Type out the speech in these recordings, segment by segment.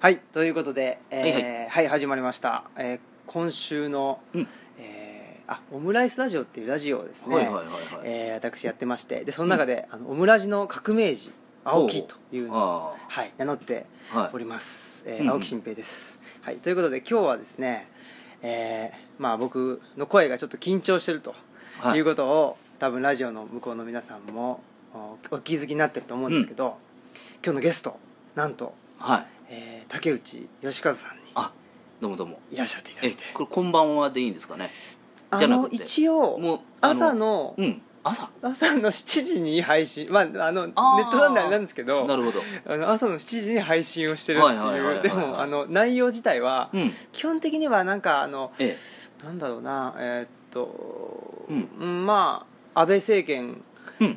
はいということで、えーはいははいい始まりました、えー今週の、うん。えーあオムライスラジオっていうラジオをですね、はいはいはいはい。えー私やってまして。でその中で、あのオムラジの革命児青木というのを、あはい、名乗っております、えーうんうん。青木新平です、はい、ということで今日はですね、えーまあ、僕の声がちょっと緊張してるとはい。いうことを、多分ラジオの向こうの皆さんもおお気づきになってると思うんですけど、今日のゲストなんと、はいえー竹内義和さんにあどうもどうも。いらっしゃっていただいえてこれこんばんはでいいんですかね？あのじゃなくて。一応もうあ朝のうん朝？朝の7時に配信まああのネットなんであれなんですけどなるほど。あの朝の7時に配信をしてる。ってはいうでもあの内容自体はうん。基本的にはなんかあのえ。なんだろうなえーっと、うん。うんまあ安倍政権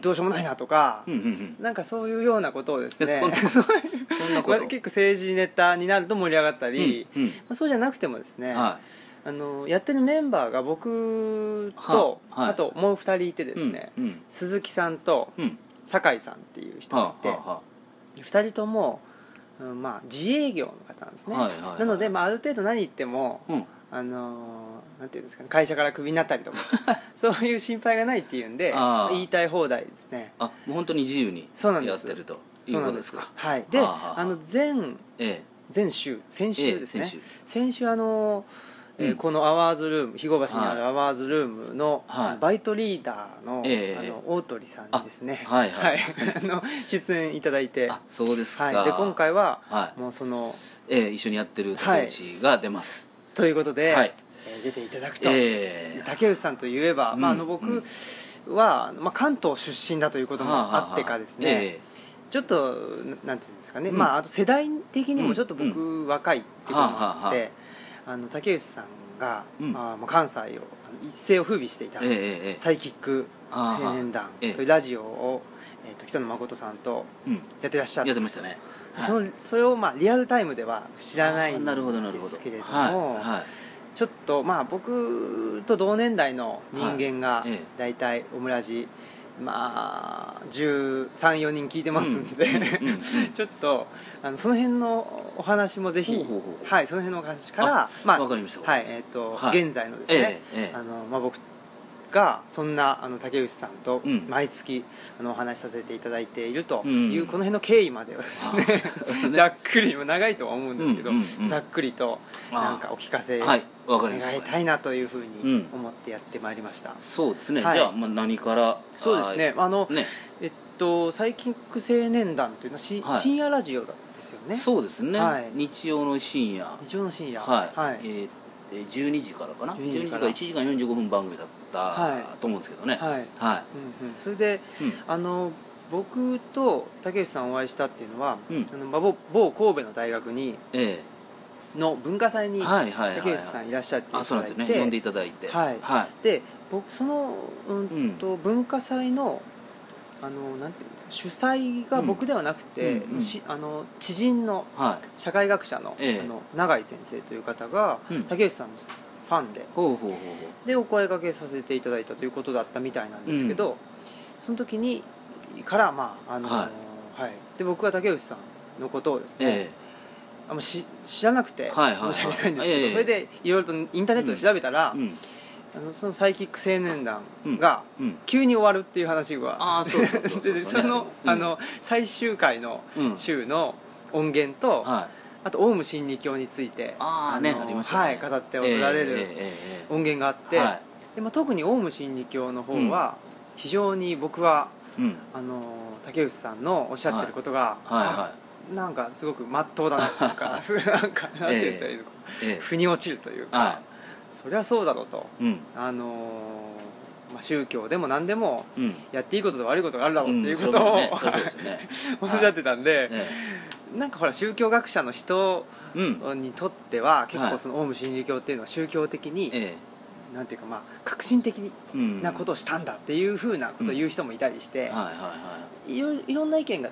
どうしようもないなとか、なんかそういうようなことをですね 結構政治ネタになると盛り上がったり、まあ、そうじゃなくてもですね、はあのやってるメンバーが僕と、ははい。あともう2人いてでいすね、うんうん。鈴木さんとうん。酒井さんっていう人がいて、はあは2人とも、うんまあ、自営業の方なんですね、はいはいはいなので、まあ、ある程度何言っても、あうんあのーなんていうんですかね会社からクビになったりとか そういう心配がないっていうんであー。言いたい放題ですね。あもう本当に自由にそうなんです。やってると。いそううなんでことです。すかはい。ではあはあはあ。あの前え前週先え週ですね、ええ先週。先週あの、えーうん。このアワーズルーム肥後橋にあるアワーズルームの、はい。バイトリーダーの,、ええあの大鳥さんにですね。あはいはい。あの出演いただいて。あそうですか。はい、で今回ははい。もうそのええ一緒にやってる竹内が出ますということで、はい。えー出ていただくと、ええ竹内さんといえば、うん。まあ、あの僕は、まあ、関東出身だということもあってかですね、えちょっとななんていうんですかね、うん。まあ、あと世代的にうん。もちょっと僕、若いっていうこともあって、あの竹内さんが、うん。まあ、関西を一世を風靡していた、サイキック青年団とええ。いうラジオを、えー、と北野誠さんとうん。やってらっしゃってやってましたねそのそれを、まあ、リアルタイムでは知らないんですけれども、ちょっとまあ僕と同年代の人間が大体オムラジまあ134人聞いてますんで、ちょっとあのその辺のお話もぜひはいその辺のお話からまあはいえっ、と、はい。現在のですね、あのまあ僕がそんなあの竹内さんとうん。毎月あのお話しさせていただいているとうん。いうこの辺の経緯までをですね ざっくり長いとは思うんですけど、ざっくりとなんかお聞かせ願いたいなというふううにん。思ってやってまいりました、そうですね、はい。じゃあ、まあ、何からそうですね。あのはいね。えっとサイキック青年団というのはし、はい。深夜ラジオですよね。そうですね、はい。日曜の深夜。日曜の深夜。はい、はい。えーえー12時からかな？12時12時かからら1時間45分番組だった、はい。と思うんですけどね。はい。はい、うんうん、それでうん。あの僕と竹内さんお会いしたっていうのは、うん。あのまあ某某神戸の大学にえの文化祭えに竹内さんいらっしゃっていただいて、あそうなんですよね。呼んでいただいて。はい。はい。で僕そのうんと、文化祭のあのなんていう主催が僕ではなくて、うんうんしあの知人のは社会学者の,、ええ。あの永井先生という方が、うん。竹内さんのファンでほうほうほうほでお声掛けさせていただいたということだったみたいなんですけど、その時にからまああの、ははい。で僕は竹内さんのことをですうね、えあし知らなくてはいはいはい。申し訳ないんですけど、ええ。それでいろいろとインターネットで調べたら、えうんあのそのサイキック青年団がうん。急に終わるっていう話が、ああそうそうそうそう。ででその,、うん。あの最終回のうん。週の音源と、はい。あとオウム真理教についてああねのあね。はい、語っておられる音源があって、でまあ、特にオウム真理教の方は非常に僕はうん。あの竹内さんのおっしゃってることが、はいはあなんかすごくまっとうだなとか なんかなんて言ったらいいのか、腑に落ちるというか、はそりゃそうだろうと、うん。あのまあ、宗教でも何でもうん。やっていいことと悪いことがあるだろうっていううん。ことを、おっしゃってたんで、えなんかほら宗教学者の人にとっては結はい。構そのオウム真理教っていうのは宗教的に、えなんていうかまあ革新的なことをしたんだっていうふうなことを言う人もいたりして、はいはいはい。いろいろんな意見が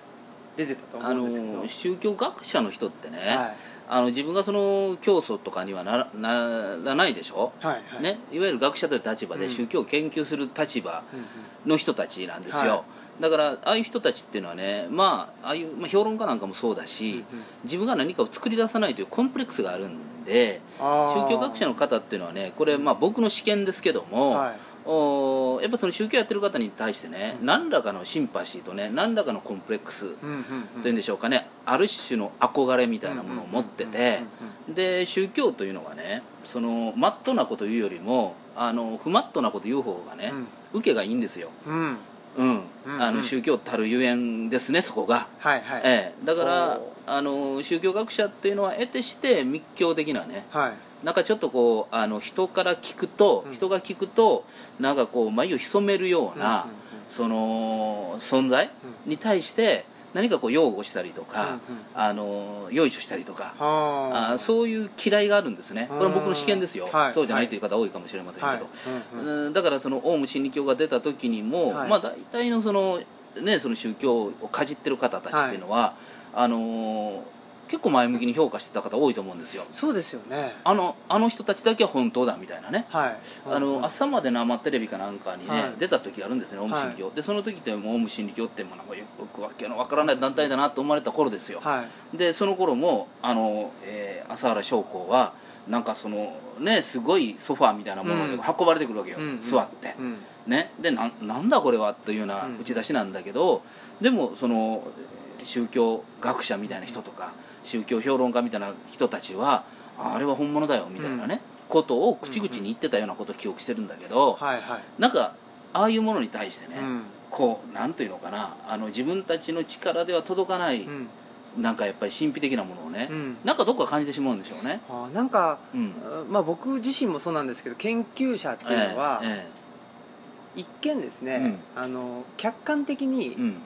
出てたと思あうんですけど、の宗教学者の人ってね、はいあの自分がその教祖とかにはならならないでしょ、はいはい。ね、いわゆる学者という立場うん。で宗教を研究する立場うんうんの人たちなんですよ、はだからああいう人たちっていうのはねまあああいう、まあ、評論家なんかもそうだし、自分が何かを作り出さないというコンプレックスがあるんで宗教学者の方っていうのはねこれ、まあ、僕の試験ですけども、はいおやっぱその宗教やってる方に対してね、うん。何らかのシンパシーとね何らかのコンプレックスうんうんうん。というんでしょうかねある種の憧れみたいなものを持っててで宗教というのはねそのマットなこと言うよりもあの不マットなこと言う方がね、受けがいいんですよ、うん。うん。うんうん。あの宗教たるゆえんですねそこが、はいはい。ええ、だからあの宗教学者っていうのは得てして密教的なねはいなんかちょっとこうあの人から聞くと、うん。人が聞くとなんかこう眉を潜めるような、その存在に対して何かこう擁護したりとか、うんうん。あのよいしょしたりとか、はあ。そういう嫌いがあるんですね。これは僕の試験ですよ、はい。そうじゃないという方多いかもしれませんけど、はい。うんうん。うん。だからそのオウム真理教が出た時にも、はい。まあ大体のそのねその宗教をかじってる方たちっていうのは、あのー結構前向きに評価してた方多いと思うんですよ。そうですよね。あのあの人たちだけは本当だみたいなね。はい。あの朝まで生テレビかなんかにね、はい。出た時があるんですねオウム真理教、でその時ってもうオウム真理教ってもうなんかよくわけのわからない団体だなと思われた頃ですよ、はい。でその頃もあの、えー朝原将校はなんかそのねすごいソファーみたいなものでうん。運ばれてくるわけよ、うんうん。座って、うん。ね。でなんなんだこれはというようなうん。打ち出しなんだけど、でもそのえー宗教学者みたいな人とか宗教評論家みたいな人たちはああれは本物だよみたいなね、ことを口々に言ってたようなことを記憶してるんだけど、はいはい。なんかああいうものに対してね、うん。こうなんというのかなあの自分たちの力では届かない、うん。なんかやっぱり神秘的なものをね、うん。なんかどっか感じてしまうんでしょうね、あなんかうん、まあ僕自身もそうなんですけど研究者っていうのはえ一見ですねあの客観的えにうん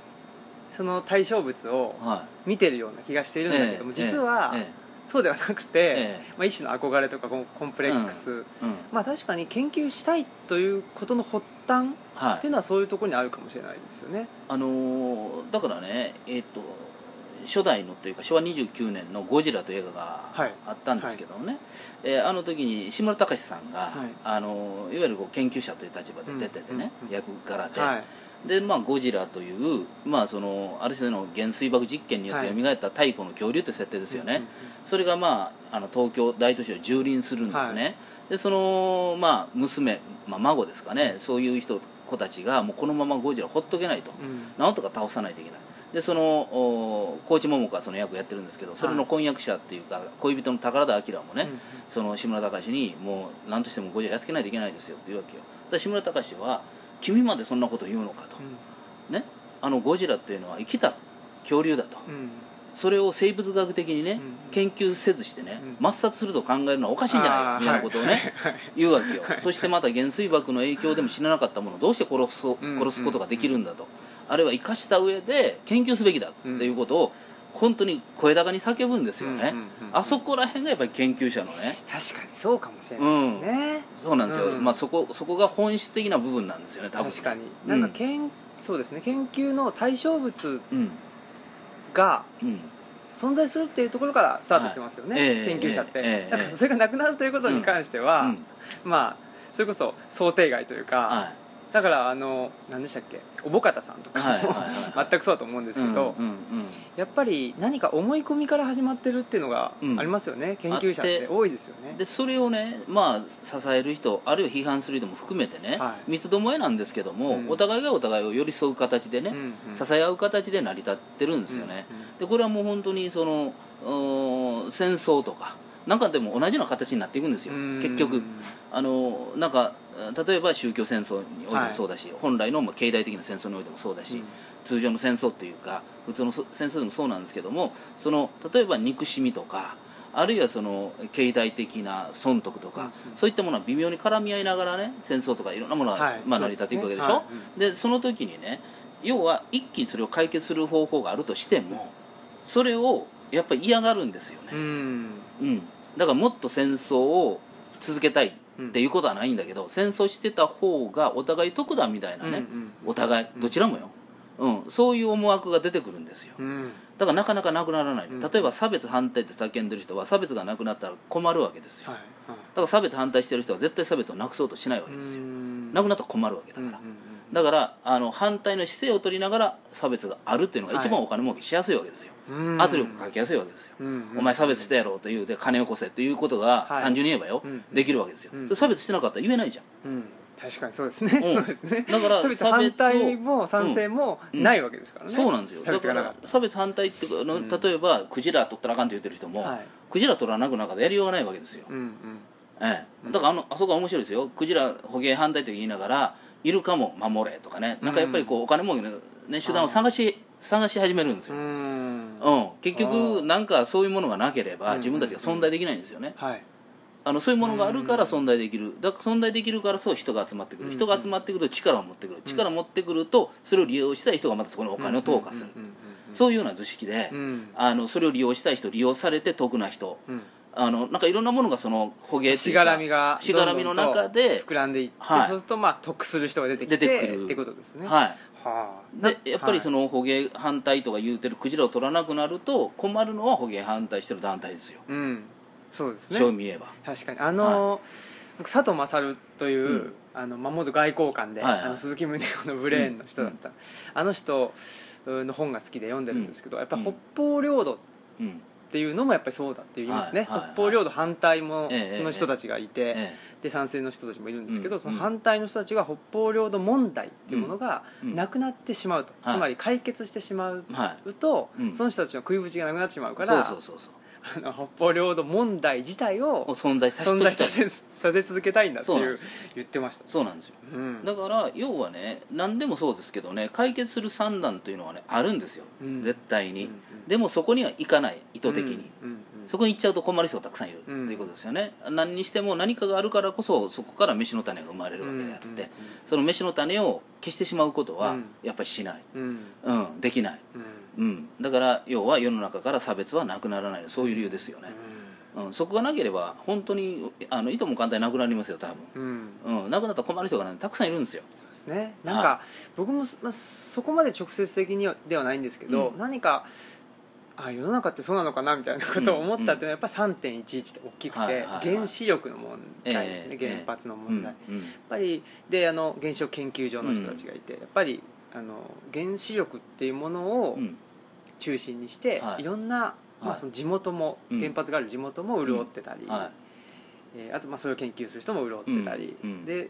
その対象物をは見てるような気がしていいるんだけどもええ実はえそうではなくてええ。まあ一種の憧れとかコンプレックス。まあ確かに研究したいということの発端はい。っていうのはそういうところにあるかもしれないですよね。あのーだからねえっ、と初代のというか昭和29年の「ゴジラ」という映画がはい。あったんですけどもね、えーあの時に志村隆さんが、はい。あのーいわゆるこう研究者という立場で出ててね、うんうん。役柄で、はいで、まあ、ゴジラという、まあ、そのある種の原水爆実験によって蘇った太古の恐竜という設定ですよね、それが、まあ、あの東京大都市を蹂躙するんですね、はい。でその、まあ、娘、まあ、孫ですかね。そういう人子たちがもうこのままゴジラほっとけないと。うん。うんなんとか倒さないといけない。でそのお高知桃子はその役をやってるんですけどそれの婚約者っていうか、恋人の宝田明もね、うんその志村隆にもう何としてもゴジラやっつけないといけないですよって言うわけよ。で志村隆は君までそんなこと言うのかと、ね。あのゴジラっていうのは生きた恐竜だと。うん。うんそれを生物学的にね、うん研究せずしてね、うん。抹殺すると考えるのはおかしいんじゃない？かみたいなことをね、はい。はい。言うわけよ、はい。そしてまた原水爆の影響でも死ななかったものをどうして殺すうん。殺すことができるんだと、あるいは生かした上で研究すべきだっていうことを本当に声高に叫ぶんですよね、うんうんうんあそこら辺がやっぱり研究者のね。確かにそうかもしれないですね。そうなんですよ、うん。まあ、そこそこが本質的な部分なんですよね多分。確かに。なんか研そうですね。研究の対象物うん。がうん。存在するっていうところからスタートしてますよね、はい。ええ研究者って、ええだからそれがなくなるということに関しては、うん。まあそれこそ想定外というか、はだからあの何でしたっけおぼかたさんとかも、全くそうだと思うんですけど、うんうんうんやっぱり何か思い込みから始まってるっていうのがうん。ありますよね、研究者って多いですよね。でそれをね、まあ、支える人あるいは批判する人も含めてね、はい。三つどもえなんですけども、うん。お互いがお互いを寄り添う形でね、うんうん支え合う形で成り立ってるんですよね、でこれはもう本当にその戦争とかなんかでも同じような形になっていくんですよ、うん。結局。あのなんか例えば宗教戦争においてもそうだし、本来のまあ経済的な戦争においてもそうだし、うん。通常の戦争っていうか普通のそ戦争でもそうなんですけどもその例えば憎しみとかあるいはその経済的な損得とか、うんうん。そういったものは微妙に絡み合いながらね戦争とかいろんなものが、はい。まあ、成り立っていくわけでしょ？はい。でその時にね要は一気にそれを解決する方法があるとしてもそれをやっぱり嫌がるんですよね、うん。うん、だからもっと戦争を続けたいっていうことはないんだけど、戦争してた方がお互い得だみたいなね、うんうんお互いどちらもよ、うん、そういう思惑が出てくるんですよ。うん。だからなかなかなくならない、うん。例えば差別反対って叫んでる人は差別がなくなったら困るわけですよ、はいだから差別反対してる人は絶対差別をなくそうとしないわけですよ、なくなったら困るわけだから、だからあの反対の姿勢を取りながら差別があるっていうのが一番お金儲けしやすいわけですよ、うん圧力かけやすいわけですよ、お前差別してやろうというで金をこせということがはい。単純に言えばよ、うんできるわけですよ、差別してなかったら言えないじゃん。うん。確かにそうですね、うん。そうですね。だから差別反対も賛成もうん。ないわけですからね、そうなんですよ。差だか別がなから。っ差別反対ってのうん。例えばクジラ取ったらあかんって言ってる人も、はい。クジラ取らなくなかったらやりようがないわけですよ、ええ、だからあのあそこは面白いですよ。クジラ捕鯨反対と言いながらイルカも守れとかね。なんかやっぱりこうお金儲けの、ね、手段を探し探し始めるんですうよ、ん。うん、結局なんかそういうものがなければうん。自分たちが存在できないんですよね。はい。あのそういうものがあるから存在できる。だから存在できるからそう人が集まってくうん。る人が集まってくると力を持ってくる。力を持ってくるとそれを利用したい人がまたそこにお金を投下する。そういうような図式でうん。あのそれを利用したい人利用されて得な人。うん。あのなんかいろんなものがその捕鯨しがらみがしがらみの中で膨らんでいって、はい。そうするとまあ得する人が出てきて出てくる。ってことですね。はいはでやっぱりその捕鯨反対とか言うてるクジラを取らなくなると困るのは捕鯨反対してる団体ですよ、のうん。そうですね。正味言えば。確かに。あの、僕佐藤勝という、うん。あの守る外交官で、はいはい。あの鈴木宗男のブレーンの人だった、あの人の本が好きで読んでるんですけど、やっぱ北方領土っうんていうのもやっぱりそうだって言いますね、はいはいはい北方領土反対もええの人たちがいて、えで賛成の人たちもいるんですけど、うんその反対の人たちが北方領土問題っていうものがうんなくなってしまうと、はい。つまり解決してしまうえはい。と、うん。その人たちの食いぶちがなくなってしまうかそうらそうそうそうあの北方領土問題自体を存在させ在させさせ続けたいんだっていう言ってました、そうなんですよ。うん。だから要はね何でもそうですけどね解決する算段というのはねあるんですよ、うん。絶対に、うんうん。でもそこには行かない意図的に、うんうんそこに行っちゃうと困る人がたくさんいるってうんいうことですよね、何にしても何かがあるからこそそこから飯の種が生まれるわけであって、うんうん。その飯の種を消してしまうことはうん。やっぱりしない、うん。うん、できない、うんうん、だから要は世の中から差別はなくならない。そういう理由ですよね、うん、そこがなければ本当にあのいとも簡単になくなりますよ多うん。分、うん、なくなったら困る人が、ね、たくさんいるんですよ。そうですね。なんか、僕も、まあ、そこまで直接的にはではないんですけど、うん。何かあ世の中ってそうなのかなみたいなことを思ったっていうのはやっぱ3.11って大きくて、はいはいはい。原子力の問題ですね、ええ。原発の問題、やっうん。うん。ぱりであの原子力研究所の人たちがいて、やっぱりあの原子力っていうものをうん中心にして、はい。い、ろんな、まあ、はい。その地元も、うん。原発がある地元も潤ってたり、はえーあとまあそれを研究する人も潤ってたり、うん。うん。で、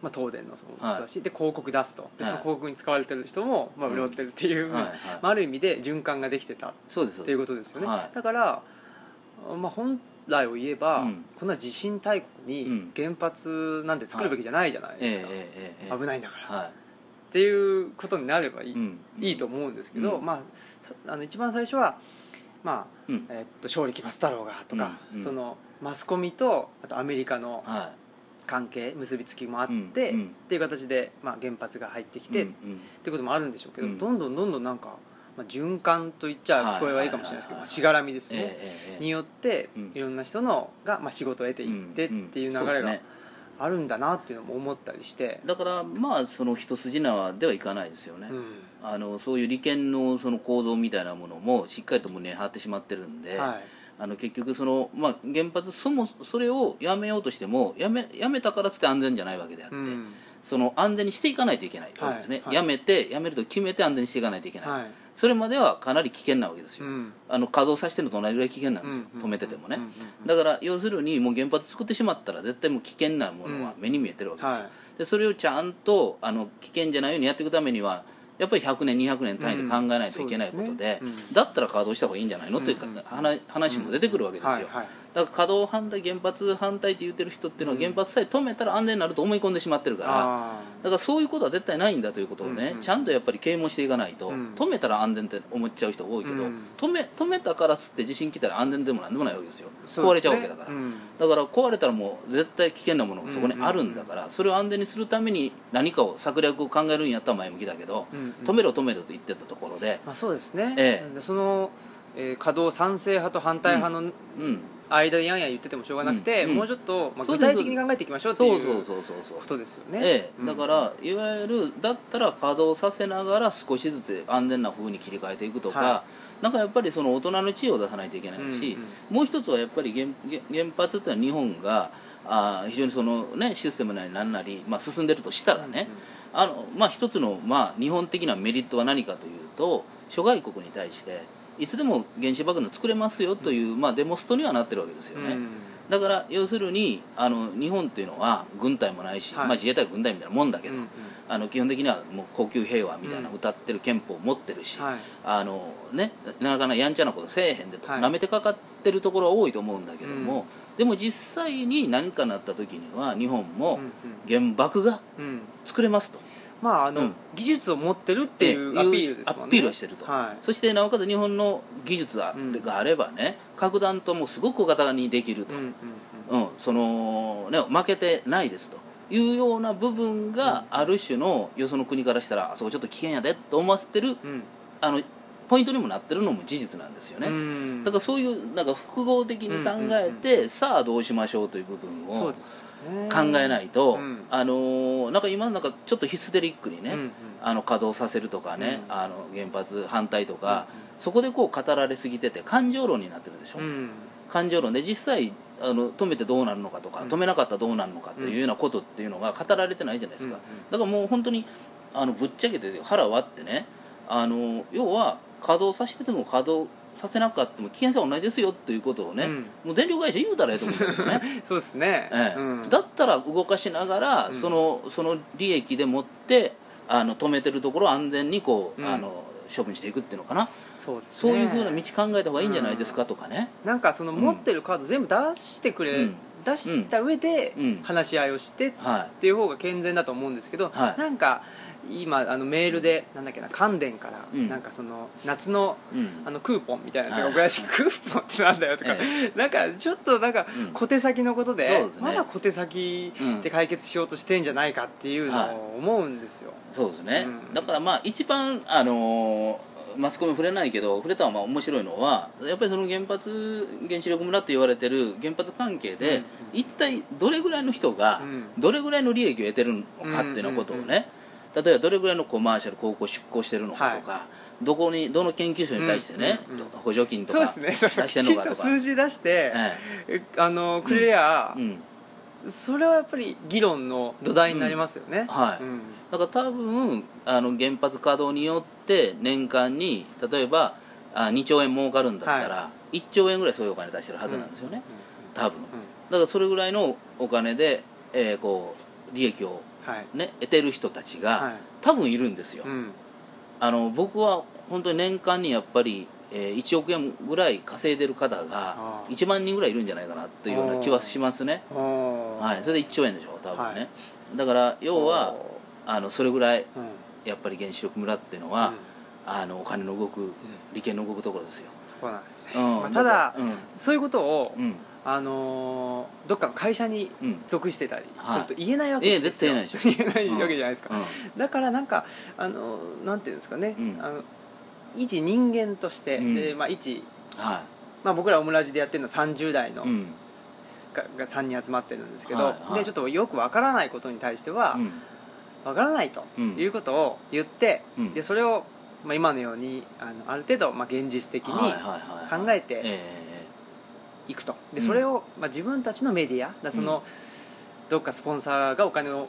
まあ、東電のそのはい人だし、で広告出すと。ではい。その広告に使われてる人もまあうん。潤ってるっていう、い、はい。はい。まあ、ある意味で循環ができてたっそうです。そうです。ていうことですよね、はい。だから、まあ、本来を言えば、うん。こんな地震大国にうん。原発なんて作るべきじゃないじゃないええですか、ええええ危ないんだから、はっていうことになればいい,、い、うん。いいと思うんですけど、うん。まあさあの一番最初はまあうん。えっと勝利来ますだろうがとか、そのマスコミとあとアメリカのは関係結びつきもあって、っていう形で、まあ、原発が入ってきいて、っていうこともあるんでしょうけど、うん。どんどんどんどんなんか、まあ、循環と言っちゃ聞こえはいいかもしれないですけど、はいまあ、しがらみですよね、ええええによって、うん。いろんな人のが、まあ、仕事を得ていってっていう流れがあるんだなっていうのも思ったりして、だからまあその一筋縄ではいかないですよね、うん。あのそういう利権のその構造みたいなものもしっかりと胸に張ってしまってるんで、はい。あの結局その、まあ、原発そもそれをやめようとしてもやめやめたからっつって安全じゃないわけであって、うん。その安全にしていかないといけないわけですね、はいはい。やめてやめると決めて安全にしていかないといけないそれまではかなり危険なわけですよ、うん。あの稼働させてるのと同じぐらい危険なんですよ、うん止めててもね、だから要するにもう原発作ってしまったら絶対もう危険なものは目に見えてるわけですよ、はい。でそれをちゃんとあの危険じゃないようにやっていくためにはやっぱり100年200年単位で考えないといけないことで,、だったら稼働した方がいいんじゃないのというかうん。話話も出てくるわけですよ、だから稼働反対原発反対って言ってる人っていうのはうん。原発さえ止めたら安全になると思い込んでしまってるから、あだからそういうことは絶対ないんだということをね、うん。うんちゃんとやっぱり啓蒙していかないと、うん。止めたら安全って思っちゃう人が多いけど、うん。止め止めたからっつって地震来たら安全でもなんでもないわけですよ。ー壊れちゃうわけだから、うん。だから壊れたらもう絶対危険なものがそこにあるんだから、それを安全にするために何かを策略を考えるんやったら前向きだけど、うん。うん。止めろ止めろと言ってたところで、まあ、そうですね、ええ。でその、えー稼働賛成派と反対派のうん、間でやんやん言っててもしょうがなくて、うん。うん。もうちょっと、まあ、そうです具体的に考えていきましょうってそいうそうそうそうそうことですよね、ええ、うん。だからいわゆるだったら稼働させながら少しずつ安全な風に切り替えていくとか、はなんかやっぱりその大人の知恵を出さないといけないし、もう一つはやっぱり原原原発っていうのは日本があー非常にその、ね、システムなりなんなり、まあ、進んでるとしたらね、あのまあ一つの、まあ、日本的なメリットは何かというと諸外国に対していつでも原子爆弾作れますよという、まあ、デモストにはなってるわけですよね、うん。だから要するにあの日本っていうのは軍隊もないし、はい。まあ、自衛隊は軍隊みたいなもんだけど、うんうん。あの基本的にはもう高級平和みたいなうん。歌ってる憲法を持ってるし、はい。あのね、なかなかやんちゃなことせえへんでと、はい。舐めてかかってるところは多いと思うんだけども、でも実際に何かなった時には日本も原爆がうんうん。作れますと。まああの、うん。技術を持ってるっていうアピールですもんね。アピールはしてると、はい。そしてなおかつ日本の技術があればね核弾頭もすごく小型にできると、うんうんうん、そのね負けてないですというような部分がある種のよその国からしたらあそこちょっと危険やでと思わせてるうん。あのポイントにもなってるのも事実なんですよね、うん。だからそういうなんか複合的に考えて、さあどうしましょうという部分をそうです考えないと、うん。あのーなんか今なんかちょっとヒステリックにね、あの稼働させるとかね、うん。あの原発反対とか、そこでこう語られすぎてて感情論になってるでしょ、うん。感情論で実際あの止めてどうなるのかとか、うん。止めなかったらどうなるのかっていうようなことっていうのが語られてないじゃないですか、うんだからもう本当にあのぶっちゃけて腹割ってねあの要は稼働させてても稼働させなかったも危険性は同じですよっていうことをね、うん。もう電力会社言うたらええと思うんだけどね。そうですね、ええ。うん。だったら動かしながら、うん。そのその利益でもってあの止めてるところを安全にこう、うん。あの処分していくっていうのかな、そうですそうねいうふうな道考えた方がいいんじゃないですかとかね、なんかその持ってるカード全部出してくれ、うん。出した上でうん。話し合いをしてっはていう方が健全だと思うんですけど、はい。なんか今あのメールでなんだっけな関電から、うん。なんかその夏のい、うん。あのクーポンみたいなやつがはい。送られてきてクーポンってなんだよとか、えなんかちょっとなんかうん。小手先のことで,、そうですね。まだ小手先で解決しようとしてんじゃないかっていうのを思うんですよ、そうですね、うん。だからまあ一番あのーマスコミ触れないけど触れたのはまあ面白いのはやっぱりその原発原子力村って言われてる原発関係で、うん。一体どれぐらいの人がうん。どれぐらいの利益を得てるのかっていうようなことをね、例えばどれぐらいのコマーシャル広告出稿してるのかとか、どこにどの研究所に対してね、うんうんうん。補助金とか出してるのかとか、数字出して、ええ。あのくれりゃそれはやっぱり議論の土台になりますよね、はい。うん。だから多分あの原発稼働によって年間に例えばあ2兆円儲かるんだったら、1兆円ぐらいそういうお金出してるはずなんですよね、多分。だからそれぐらいのお金で、えーこう利益を、はいね、得てる人たちが、はい。多分いるんですよ、うん。あの僕は本当に年間にやっぱり、えー1億円ぐらい稼いでる方があー1万人ぐらいいるんじゃないかなっていうような気はしますね、はい、それで1兆円でしょ多分ね、はい。だから要はおあ。のそれぐらいーうん。やっぱり原子力村っていうのは、あのお金の動く利権の動くところですよ、そうなんですね、うん。まあただうん。そういうことを、うんあのーどっかの会社にうん。属してたりはいすると言えないわええけですよ、絶対言えないでしょ。言えないわけじゃないですか、うん。だからなんかあのなんていうんですかね、うん。あの一人間として、うん。でまあ、一、はまあ、僕らオムラジでやってるのは30代の、いうん。がが3人集まってるんですけど、はいはい。でちょっとよくわからないことに対してはうん。わからないとうん。いうことを言って、うん。でそれを、まあ、今のようにあのある程度、まあ、現実的にはいはいはい考えてえいくと。でうん。それを、まあ、自分たちのメディアだその、どっかスポンサーがお金を,、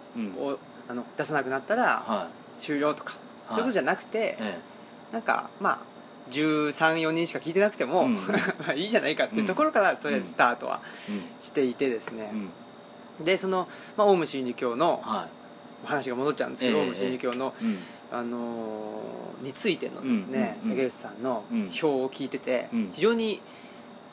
あの出さなくなったらは終了とか、い。そういうことじゃなくて、えなんかまあ134人しか聞いてなくても、いいじゃないかっていうところから、とりあえずスタートはえしていてですね。でその、まあ、オウム真理教のは話が戻っちゃうんですけど、ええオウム真理教の、あのーについてのですね、竹内さんのうん。表を聞いてて、うん。非常にうん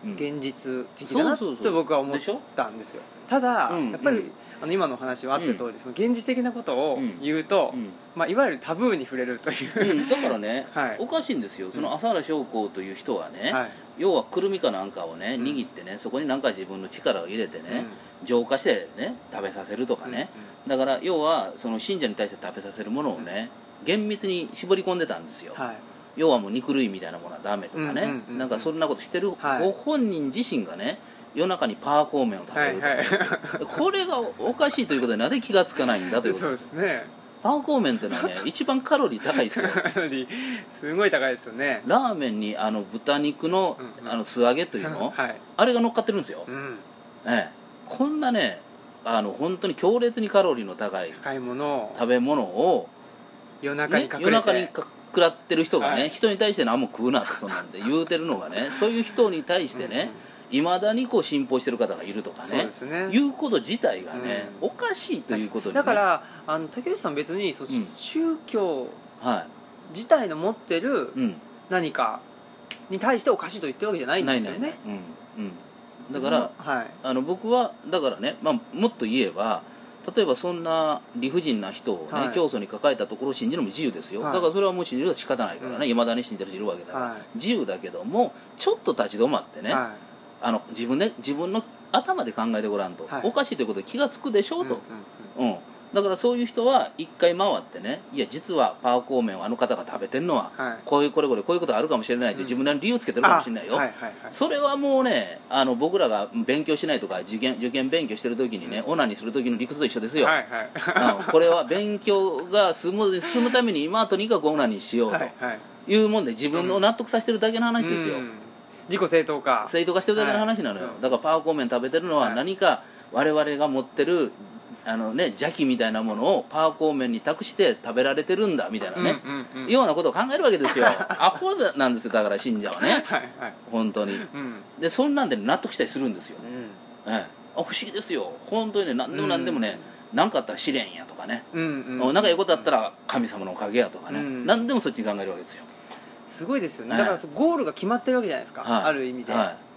現実的だなと僕は思ったんですよ。ただ、うん。やっぱり、うん。あの今のお話はあった通り、その現実的なことをうん。言うと、うん。まあ、いわゆるタブーに触れるという。う、ん。だからね、はい。おかしいんですよ。その浅原将校という人はね、はい。要はくるみかなんかをねうん。握ってね、そこになんか自分の力を入れてね、浄化してね食べさせるとかね、だから要はその信者に対して食べさせるものをね厳密に絞り込んでたんですよ、はい要はもう肉類みたいなものはダメとかね、なんかそんなことしてる、はい。ご本人自身がね夜中にパーコーメンを食べるとか、はいはい。これがおかしいということでなぜ気がつかないんだということ。そうですね。パーコーメンっていうのはね 一番カロリー高いですよ。かなりすごい高いですよね。ラーメンにあの豚肉の,、うんうん。あの素揚げというの、はい、あれが乗っかってるんですよ、うん、ええ、こんなねあの本当に強烈にカロリーの高い高いものを食べ物を、夜中にね隠れて、夜中にか食らってる人がね、はい。人に対して何も食うなってそんなんで 言うてるのがねそういう人に対してねいま、未だにこう信奉してる方がいるとかねね。いうこと自体がね、うん。おかしいということに、ね、だからあの竹内さん別にそう、うん。宗教は自体の持ってる何かに対しておかしいと言ってるわけじゃないんですよね。うん。うん、だからはい。あの僕はだからね、まあ、もっと言えば例えばそんな理不尽な人をね、はい。教祖に抱えたところを信じるのも自由ですよ、はい。だからそれはもう信じるのは仕方ないからね、うん。いまだに信じてる人いるわけだから、は自由だけどもちょっと立ち止まってね、あの自分で自分の頭で考えてごらんと、はい。おかしいということに気が付くでしょいうと、うんうん。うんだからそういう人は一回回ってねいや実はパーコーメンをあの方が食べてるのははい。こういうこれこれこういうことあるかもしれないとうん。自分なりに理由つけてるかもしれないよ、あはいはいはい。それはもうねあの僕らが勉強しないとか受験受験勉強してる時にね、オナニーする時の理屈と一緒ですよ、はいはい。うんこれは勉強がスムーズに進むために今はとにかくオナニーしようというもんで自分を納得させてるだけの話ですよ、うん。自己正当化。正当化してるだけの話なのよ、はい。だからパワーコーメン食べてるのははい。何か我々が持ってるあのね邪気みたいなものをパワーコーメンに託して食べられてるんだみたいなね、うんうんうんようなことを考えるわけですよ。アホなんですよだから信者はね。はいはい本当に。うん。でそんなんで納得したりするんですよ、うん。ええ、あ不思議ですよ。本当にね何でも何でもね何、かあったら試練やとかね、うんうんなんかええことあったら神様のおかげやとかね、うん。何でもそっちに考えるわけですよ。すごいですよね。はいだからゴールが決まってるわけじゃないですか。はい。ある意味で。はい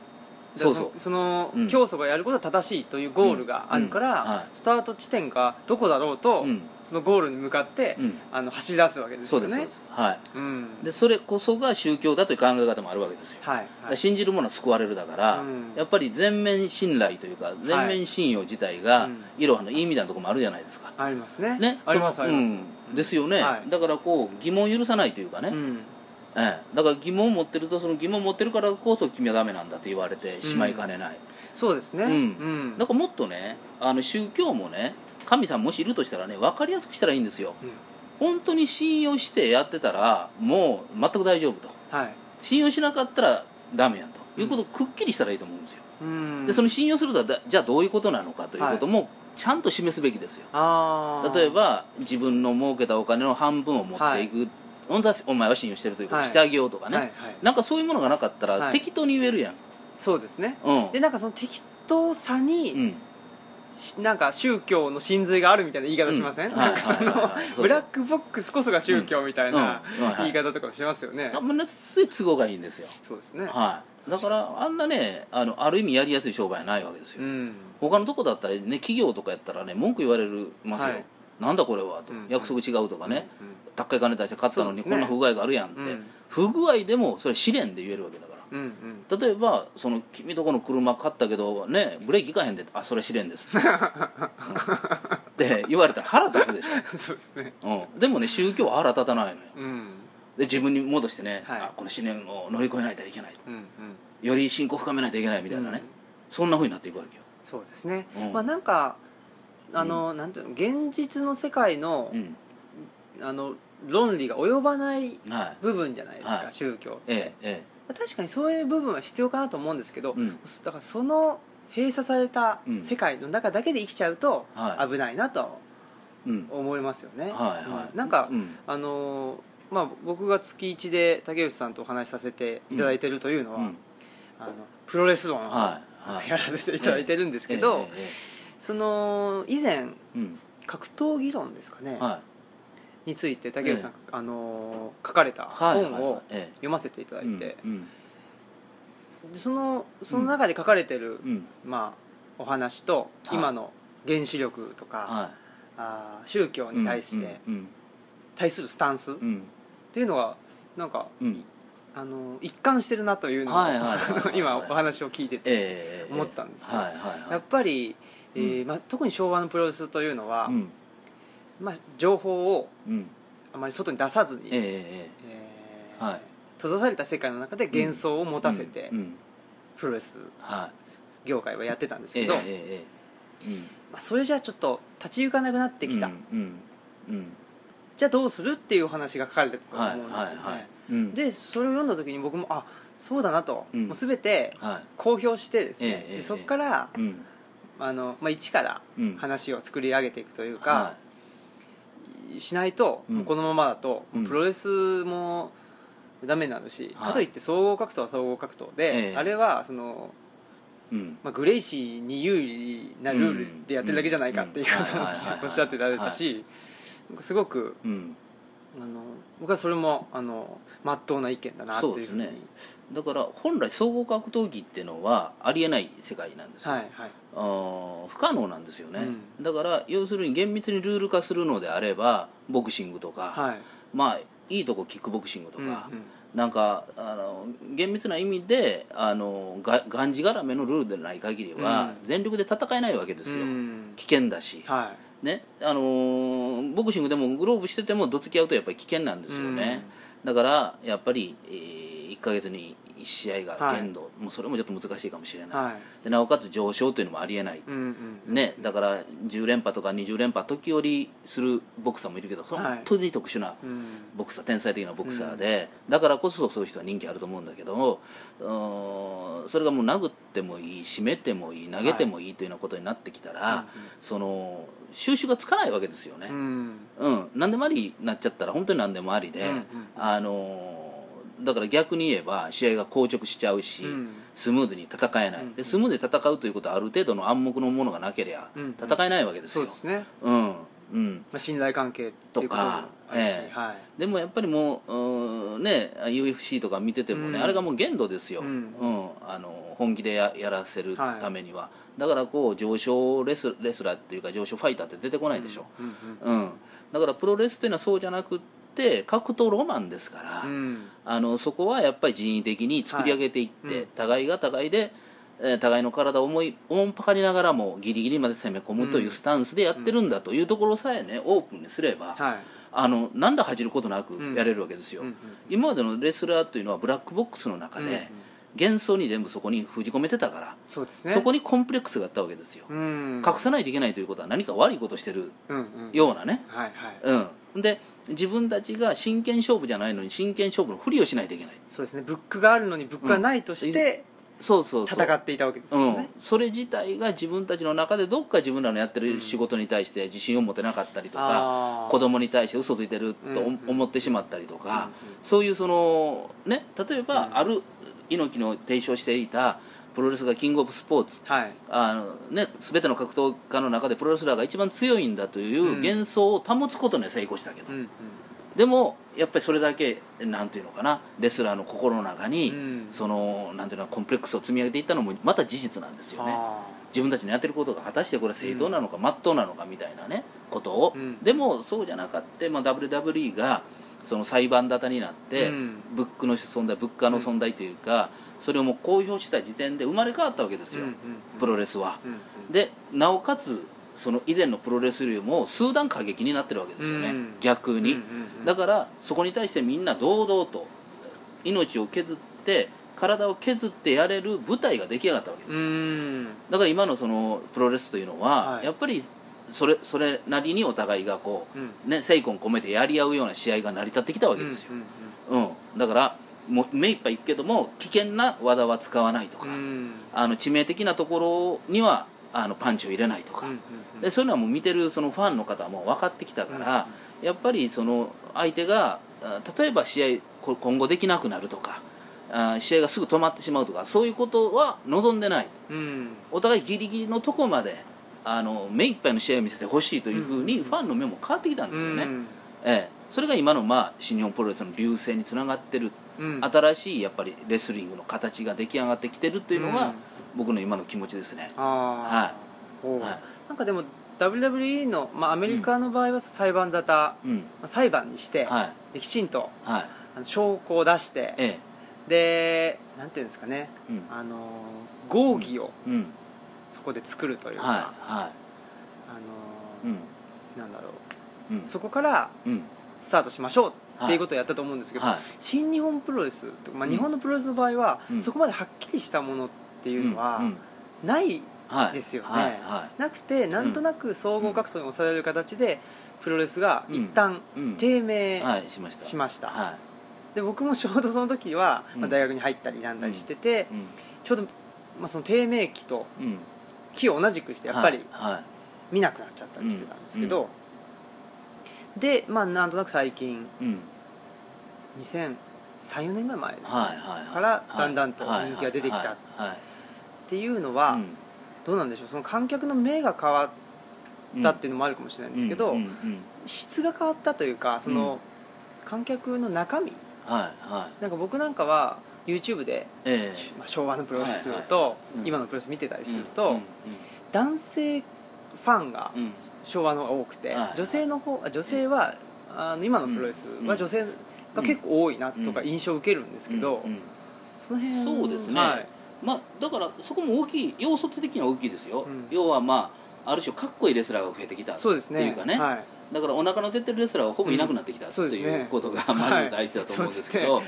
そうそう。そのうん。教祖がやることは正しいというゴールがあるかうん。はい。らスタート地点がどこだろうとうん。そのゴールに向かってうん。あの走り出すわけですよね。そうですはい。うん。でそれこそが宗教だという考え方もあるわけですよ、はいはい。信じるものは救われるだから、うん。やっぱり全面信頼というか全面信用自体が、うん。いろはのいいみたいなところもあるじゃないですか。ありますね。ねありますあります。うん。ですよね、はい。だからこう疑問を許さないというかね、うんええ、だから疑問を持ってるとその疑問を持ってるからこそ君はダメなんだと言われてしまいかねない、そうですね。うん。うん。だからもっとねあの宗教もね神さんもしいるとしたらね分かりやすくしたらいいんですよ。うん。本当に信用してやってたらもう全く大丈夫と。はい。信用しなかったらダメやと。いうことをくっきりしたらいいと思うんですよ、うん。でその信用するとはだじゃあどういうことなのかということもちゃんと示すべきですよ。例えば自分の儲けたお金の半分を持っていく、本当はお前は信用してるということをしてあげようとかね、はいはい。なんかそういうものがなかったはい。ら適当に言えるやん、そうですね。うん。でなんかその適当さうにん。しなんか宗教の真髄があるみたいな言い方しません、うん。なんかそはいはいはいのブラックボックスこそが宗教みたいなうん。うん。はい言い方とかもしますよね、あものすごい都合がいいんですよ、そうですね、はい、だからあんなねあのある意味やりやすい商売はないわけですよ、うん。他のとこだったらね企業とかやったらね文句言われるますよ、はい。なんだこれはと、うん。約束違うとかね、うん高い金出して買ったのにこんな不具合があるやんって、うん。不具合でもそれ試練で言えるわけだから。うんうん。例えばその君とこの車買ったけどねブレーキいかへんであそれ試練です。って言われたら腹立つでし そうですね。ょ、うん、でもね宗教は腹立たないのよ。うん。で自分に戻してね、はい。あこの試練を乗り越えないといけない。うんうん。より信仰を深めないといけないみたいなね、うん。そんなふうになっていくわけよ、そうですね、うん。まあなんかあの、なんていうの現実の世界の,、うんあの論理が及ばないはい。部分じゃないですか、はい。宗教。えええ確かにそういう部分は必要かなと思うんですけど、えうん。だからその閉鎖されたうん。世界の中だけで生きちゃうとはい。危ないなとうん思いますよね、はいはい、うん。なんか、うん。あのーまあ、僕が月1で竹内さんとお話しさせていただいてるというのは、うん。あのプロレス論をはいはい。やらせていただいてるんですけど、えええその以前えうん。格闘技論ですかね、はについて竹内さん、あのー書かれたいはい本をえ読ませていただいえて、そのその中で書かれてる、うん。まあ、お話と、はい。今の原子力とか、はあー宗教いに対して、うん対するスタンスっていうのがなんか、うん。あの一貫してるなというのを、はいはいはいはい。はい今お話を聞いててええ思ったんですよ。はいはいはい。やっぱり、えーうまあ、特に昭和のプロレスというのは、うんまあ、情報をうん。あまり外に出さずに、ええええーはい。閉ざされた世界の中で幻想を持えたせて、うんうん。プロレスは業界はやってたんですいけど、ええええうん。まあ、それじゃちょっと立ち行かなくなってきた、うんうんうん。じゃあどうするっていうお話が書かれてたとはい思うんですよね、はいはいうん。でそれを読んだ時に僕もあそうだなと、うん。もう全てはい。公表してですね、ええええでそこから、うん。あの、まあ、一からうん。話を作り上げていくというか、はしないと、うん。このままだと、うん。プロレスもダメになるし、はい。かといって総合格闘は総合格闘で、ええ。あれはその、いうん。まあ、グレイシーに有利なルールでやってるだけじゃないかっていううん。ことをはいはいはいはい。おっしゃってられたし、すごくうん。あの僕はそれもあの真っ当な意見だなっていうふうにそうですねだから本来総合格闘技っていうのはありえない世界なんですよ、はいはい。あー不可能なんですよね、うん。だから要するに厳密にルール化するのであればボクシングとか、はい。まあいいとこキックボクシングとか、うんうん。なんかあの厳密な意味であのががんじがらめのルールでない限りは、うん。全力で戦えないわけですよ、うん。危険だし、はね。あのーボクシングでもグローブしててもどつき合うとやっぱり危険なんですよね、だからやっぱり、え1か月に1試合が限度、もうそれもちょっと難しいかもしれない、いはい。でなおかつ上昇というのもありえない、うんうんね、だから10連覇とか20連覇時折するボクサーもいるけどはい。本当に特殊なうん。ボクサー天才的なボクサーで、だからこそそういう人は人気あると思うんだけどうーんそれがもう殴ってもいい締めてもいい投げてもいいというようなことになってきたら、その収集がつかないわけですよね。う、ん。うん。何でもありになっちゃったら本当に何でもありで、うんうん。あのーだから逆に言えば試合が硬直しちゃうし、うん。スムーズに戦えない、うん。でスムーズに戦うということはある程度の暗黙のものがなければうん。戦えないわけですよ、そうですね、うん。うん、まあ、信頼関係とかええはい。でもやっぱりもううね UFC とか見ててもね、うん。あれがもう限度ですよ、ううん。んあの本気でややらせるためには、だからこう上昇レスレスラーっていうか上昇ファイターって出てこないでしょ、うん。うん。うん。だからプロレスっていうのはそうじゃなくって格闘ロマンですから、うん。あのそこはやっぱり人為的に作り上げていって、はい。うん。互いが互いで、えー互いの体を思いおもんぱかりながらもギリギリまで攻め込むというスタンスでやってるんだというところさえねオープンにすれば、はい。あのなんだ恥じることなくやれるわけですよ、うんうん今までのレスラーというのはブラックボックスの中うんうん。で幻想に全部そこに封じ込めてたから、そうですね。そこにコンプレックスがあったわけですよ、うん。隠さないといけないということは何か悪いことしてるうんうん。ようなね、はいはい。うん、で自分たちが真剣勝負じゃないのに真剣勝負のふりをしないといけない。そうですね。ブックがあるのにブックがないとしてそうそうそう。戦っていたわけですうんもん。ね、、それ自体が自分たちの中でどっか自分らのやってる仕事に対して自信を持てなかったりとか、あー。子供に対して嘘ついてるとうん思ってしまったりとか、うんうん。そういうそのね例えば、うん。ある猪木の提唱していたプロレスがキングオブスポーツ。はい。あの、ね、全ての格闘家の中でプロレスラーが一番強いんだといううん。幻想を保つことには成功したけど、うんでもやっぱりそれだけなんていうのかなレスラーの心の中に、うん。そのなんていうのコンプレックスを積み上げていったのもまた事実なんですよね。あ自分たちのやってることが果たしてこれは正当なのか、まっとうなのかみたいなねことを、うん。でもそうじゃなかった、まあ、WWE がその裁判沙汰になって、うん。ブックの存在物価の存在というか、それをもう公表した時点で生まれ変わったわけですよ、プロレスは、でなおかつその以前のプロレスよりも数段過激になってるわけですよね、うん。逆に、だからそこに対してみんな堂々と命を削って体を削ってやれる舞台が出来上がったわけですうよ、ん。だから今のそのプロレスというのは、はい。やっぱりそれそれなりにお互いがこうん。うね精魂込めてやり合うような試合が成り立ってきたわけですよ、うん。うん。だから目いっぱいいくけども危険な技は使わないとか、あの致命的なところにはあのパンチを入れないとか、でそういうのはもう見てるそのファンの方も分かってきたから、やっぱりその相手があ例えば試合こ今後できなくなるとかあ試合がすぐ止まってしまうとかそういうことは望んでないうん。お互いギリギリのとこまであの目いっぱいの試合を見せてほしいというふうにうんファンの目も変わってきたんですよね、うんええ、それが今の、まあ、新日本プロレスの流星につながってるうん。新しいやっぱりレスリングの形が出来上がってきてるっていうのが、うん。僕の今の気持ちですね、ああはい。なんかでも WWE の、まあ、アメリカの場合は裁判沙汰、うん。まあ裁判にして、はい。できちんとはい。あの証拠を出してえでなんていうんですかね。えうん。あの合議をうん。そこで作るというか、はい。はあのいうん。なんだろう。ん。うそこからうん。スタートしましょうっていうことをやったと思うんですけど、はい。新日本プロレスとか、まあ、うん。日本のプロレスの場合は、うん。そこまではっきりしたものっていうのはないはいですよね。はい。はなくてなんとなく総合格闘に抑える形でプロレスが一旦低迷はいしました。しました、はで僕もちょうどその時は、まあ、うん大学に入ったりなんだりしてて、ちょうど、まあ、その低迷期とうん。日を同じくしてやっぱりはい。はい。見なくなっちゃったりしてたんですけど、でまあなんとなく最近うん2034年ぐらい前ですか、はいはいはい。からだんだんと人気が出てきた。っていうのは、うん。どうなんでしょう？その観客の目が変わったっていうのもあるかもしれないんですけど、質が変わったというかその、観客の中身。はいはい。なんか僕なんかは YouTube で、えまあ、昭和のプロレスはいと今のプロレス見てたりすると、うん男性ファンが昭和の方が多くて、はい女性の方あ女性は、あの今のプロレスは女性が結構多いなとかうん。印象を受けるんですけど、その辺そうですね。はい。まあだからそこも大きい要素的には大きいですよ、うん。要はまあある種かっこいいレスラーが増えてきたっていうかね。はい、だからお腹の出てるレスラーはほぼいなくなってきたっていうことがまず大事だと思うんですけど、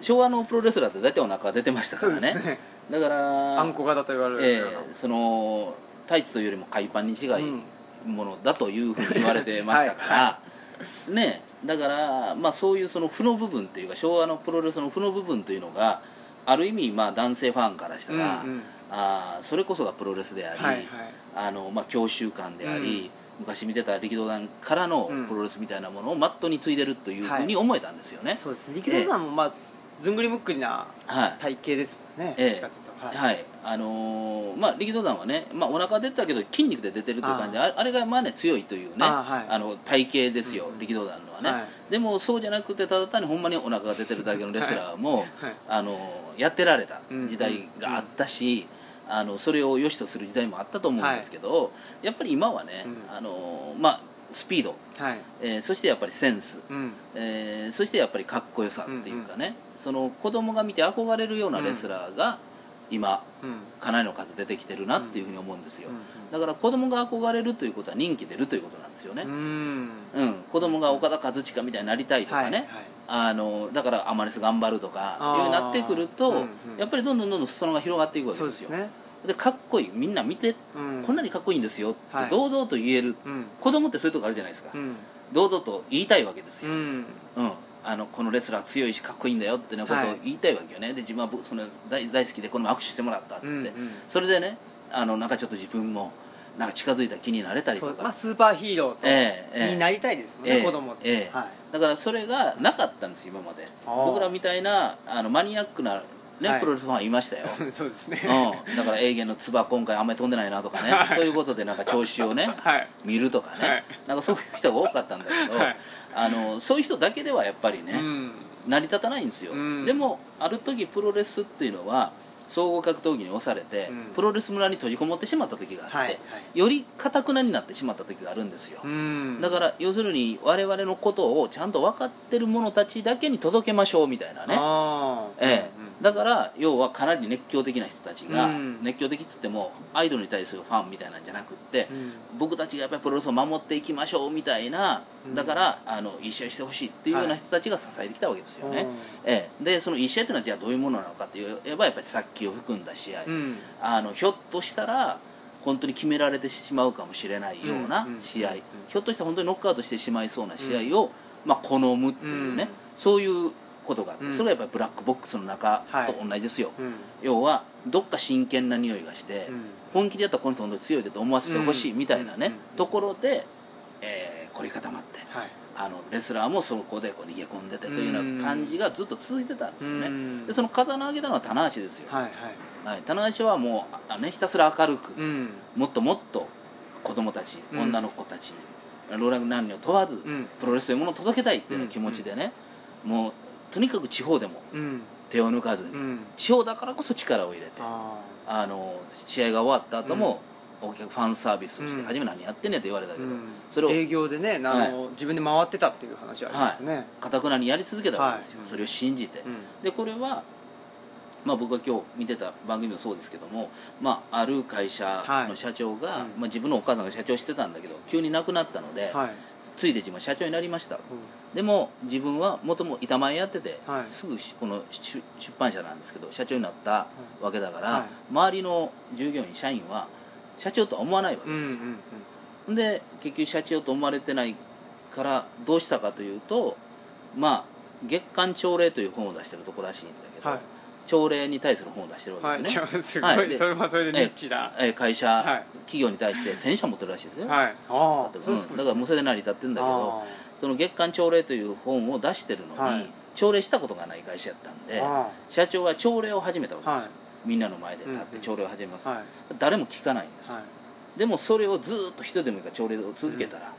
昭和のプロレスラーって大体お腹出てましたからね。ね。だからあんこ型と言われるえような、えそのタイツというよりも海パンに違いうん。ものだというふうに言われてましたから、はねだから、まあ、そういうその負の部分っていうか昭和のプロレスの負の部分というのがある意味まあ男性ファンからしたら、うんうん。あーそれこそがプロレスであり、はいはい。あのまあ、教習官であり、昔見てた力道団からのうんプロレスみたいなものをマットに継いでるというふうに思えたんですよね。そうです。ね力道さんもまあずんぐりむっくりなはい。体型ですもんね、ええ。どっちかというと。はい。はい。あのーまあ、力道山はね、まあ、お腹出てたけど筋肉で出てるという感じでああ。れがまあ、ね、強いというねあはい。あの体型ですよ、うん力道山のはね、はい。でもそうじゃなくてただ単にほんまにお腹が出てるだけのレスラーも、はい。あのやってられたうん時代があったし、あのそれを良しとする時代もあったと思うんですけど、やっぱり今はね、うん。あのまあ、スピード、はい。えーそしてやっぱりセンス、うん。えーそしてやっぱりかっこよさっていうかね、その子供が見て憧れるようなレスラーが今うん。かなりの数出てきてるなっていうふうに思うんですよ、うん。だから子供が憧れるということは人気出るということなんですよね。う、ん。うん。子供が岡田和親みたいになりたいとかね、はいはいあのだからアマレス頑張るとかいうなってくると、うんうん。やっぱりどんどんどんどん裾野が広がっていくわけですすね。でかっこいい。みんな見て、うん。こんなにかっこいいんですよってはい。堂々と言える、うん。子供ってそういうとこあるじゃないですか、うん。堂々と言いたいわけですよ、うん。うん、あのこのレスラー強いしかっこいいんだよってねことをはい。言いたいわけよね、で自分は僕その大大好きでこの前握手してもらったっつって、うんうん。それでねあのなんかちょっと自分もなんか近づいた気になれたりとか、まあスーパーヒーローになりたいですもんねええ子供って。ええ。はい。だからそれがなかったんですよ今まで。僕らみたいなあのマニアックな、ねはい。プロレスファンいましたよ、そうですね。うん、だから永遠の唾今回あんまり飛んでないなとかね、はい。そういうことでなんか調子をね はい。見るとかね、はい。なんかそういう人が多かったんだけど、はい。あのそういう人だけではやっぱりね、うん。成り立たないんですよ、うん。でもある時プロレスっていうのは総合格闘技に押されて、うん。プロレス村に閉じこもってしまった時があって、はい。はい。よりかたくなになってしまった時があるんですよ、うん。だから要するに我々のことをちゃんと分かってる者たちだけに届けましょうみたいなね。あー。ええだから要はかなり熱狂的な人たちが、うん。熱狂的っつってもアイドルに対するファンみたいなんじゃなくって、うん。僕たちがやっぱりプロレスを守っていきましょうみたいなうん。だからあのいい試合してほしいっていうような人たちが支えてきたわけですよね、うんええ、でそのいい試合っていうのはじゃあどういうものなのかって言えばやっぱり殺気を含んだ試合、うん。あのひょっとしたら本当に決められてしまうかもしれないようなうん。試合、うん。ひょっとして本当にノックアウトしてしまいそうな試合を、まあ、好むっていうね、うん。そういうことがあって、うん。それはやっぱりブラックボックスの中と同じですよ、うん。要はどっか真剣な匂いがして、うん。本気でやったらこの人本当に強いでと思わせてほしいみたいなね、ところで、えー凝り固まってはい。あのレスラーもそこでこう逃げ込んでてというような感じがずっと続いてたんですよね、うん。でその刀を上げたのは棚橋ですよ、はいはい。はい、棚橋はもうあ、ね、ひたすら明るく、うん。もっともっと子供たち、うん。女の子たち老若男女問わず、うん。プロレスというものを届けたいっていう気持ちでね、もうとにかく地方でもうん。手を抜かずに、うん。地方だからこそ力を入れてああの試合が終わった後も、お客ファンサービスをして、うん。初め何やってんねんって言われたけど、それを営業でねあの自分で回ってたっていう話ありますよね。かたくなにやり続けたわけですよ、はい。それを信じて、うん。でこれは、まあ、僕が今日見てた番組もそうですけども、まあ、ある会社の社長が、はいうん。まあ、自分のお母さんが社長してたんだけど急に亡くなったので、はい。ついで自分は社長になりました。うんでも自分はもとも板前やってて、はい。すぐしこの出出版社なんですけど社長になったわけだから、はい。周りの従業員社員は社長とは思わないわけうんうですよ、ん。で結局社長と思われてないからどうしたかというとまあ月刊朝礼という本を出してるとこらしいんだけど、はい。朝礼に対する本を出してるわはいけですよね、じゃあすごはい。でいそれはそれでニッチな。えー会社、はい。企業に対して1000社持ってるらしいですよ、はい。ああ。うん。だからもうそれで成り立ってるんだけどその月刊朝礼という本を出してるのに、はい。朝礼したことがない会社やったんであ社長は朝礼を始めたわけですよ、はい。みんなの前で立っうんうん。て朝礼を始めます、あはい。誰も聞かないんです、はい。でもそれをずーっと一人でもいいから朝礼を続けたら、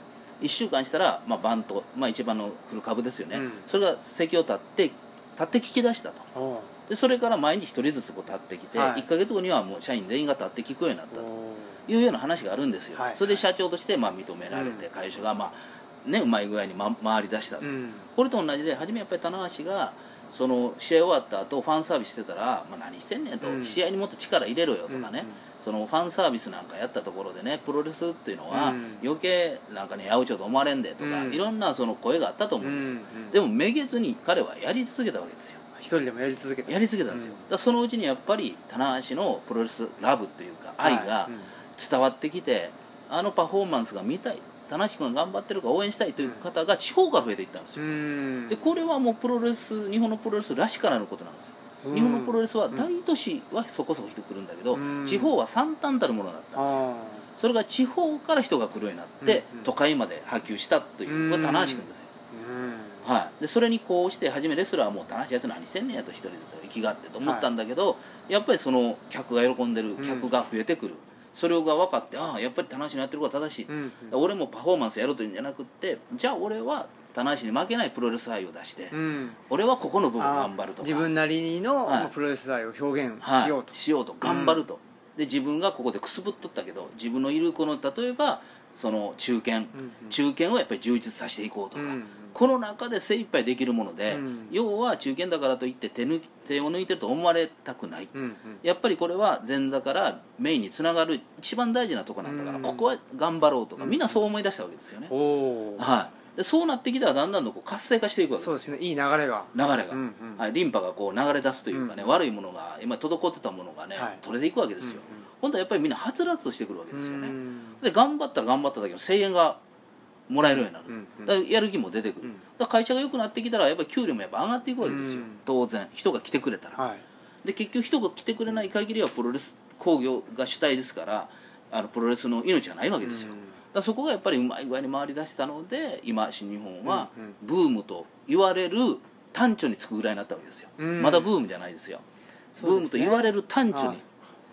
1週間したら、まあ、バンと、まあ、一番の来る株ですよね、うん。それが席を立って立って聞き出したと。おでそれから毎日一人ずつこう立ってきて、はい。1か月後にはもう社員全員が立って聞くようになったとおいうような話があるんですよ、はい。それで社長としてまあ認められて、うん。会社がまあねうまい具合に、ま、回り出したと、うん。これと同じで初めやっぱり棚橋がその試合終わった後ファンサービスしてたら、まあ、何してんねんと、うん。試合にもっと力入れろよとかね、うん。うん。そのファンサービスなんかやったところでねプロレスっていうのはうん。余計なんかね八百長と思われんでとか、うん。いろんなその声があったと思うんですよ、うんうんでもめげずに彼はやり続けたわけですよ。一人でもやり続けた。やり続けたんですよ、うん。だそのうちにやっぱり棚橋のプロレスラブっていうか愛が伝わってきて、あのパフォーマンスが見たい棚橋君が頑張ってるから応援したいという方が地方から増えていったんですうよ、ん。でこれはもうプロレス日本のプロレスらしからぬことなんです。ようん。日本のプロレスは大都市はそこそこ人来るんだけど、うん。地方は惨憺たるものだったんですよ。あそれが地方から人が来るようになって、うんうん。都会まで波及したというこれ棚橋君ですよ、はい、でそれにこうして初めレスラーはもう棚橋やつ何してんねんやと一人で生きがってと思ったんだけど、やっぱりその客が喜んでる客が増えてくる、それが分かってああやっぱり棚橋のやってることは正しい、うん俺もパフォーマンスやろうというんじゃなくってじゃあ俺は棚橋に負けないプロレス愛を出して、うん。俺はここの部分あ頑張るとか。自分なりのはい。まあプロレス愛を表現はい。しようと。しようと。頑張ると、で自分がここでくすぶっとったけど自分のいるこの例えばその中堅、うんうん。中堅をやっぱり充実させていこうとか、うんこの中で精一杯できるもので、うん。要は中堅だからといって手抜き手を抜いてると思われたくない、うんうん。やっぱりこれは前座からメインにつながる一番大事なとこなんだから、うん。ここは頑張ろうとかうん。みんなそう思い出したわけですよね、おおはい、でそうなってきたらだんだんとこう活性化していくわけですよ。そうですね。いい流れが。流れが、うんうん。はい、リンパがこう流れ出すというかね、うん悪いものが今滞ってたものがね、はい。取れていくわけですよ、今度はやっぱりみんなはつらつとしてくるわけうんですよね、うん。で頑張ったら頑張っただけの声援がもらえるようになる、うんうん。やる気も出てくる、うん。だ会社が良くなってきたらやっぱり給料もやっぱ上がっていくわけですよ、うん。当然。人が来てくれたら、はい。で結局人が来てくれない限りはプロレス工業が主体ですからあのプロレスの命がないわけですよ、だそこがやっぱりうまい具合に回り出したので今新日本はブームと言われる単調につくぐらいになったわけですよ、うん。まだブームじゃないですよ。ね。ブームと言われる単調に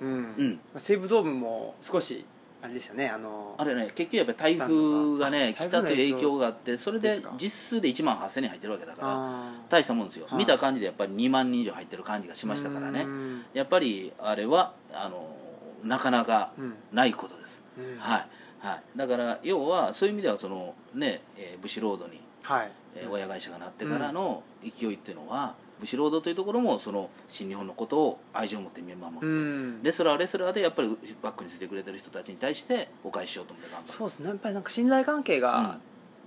うん。うん。西武ドームも少しあれでしたねあのあれね結局やっぱり台風が。ね来たという影響があってそれで実数で1万8000人入ってるわけだからあ大したもんですよ、はい。見た感じでやっぱり2万人以上入ってる感じがしましたからね。うん。やっぱりあれはあのなかなかうん。ないことです、うん。はい。はい、だから要はそういう意味ではそのね、えーブシロードに、はい。えー親会社がなってからの勢いっていうのは、ブシロードというところもその新日本のことを愛情を持って見守って、うん。レスラーはレスラーでやっぱりバックについてくれてる人たちに対してお返ししようと思って頑張る。そうですね。やっぱりなんか信頼関係が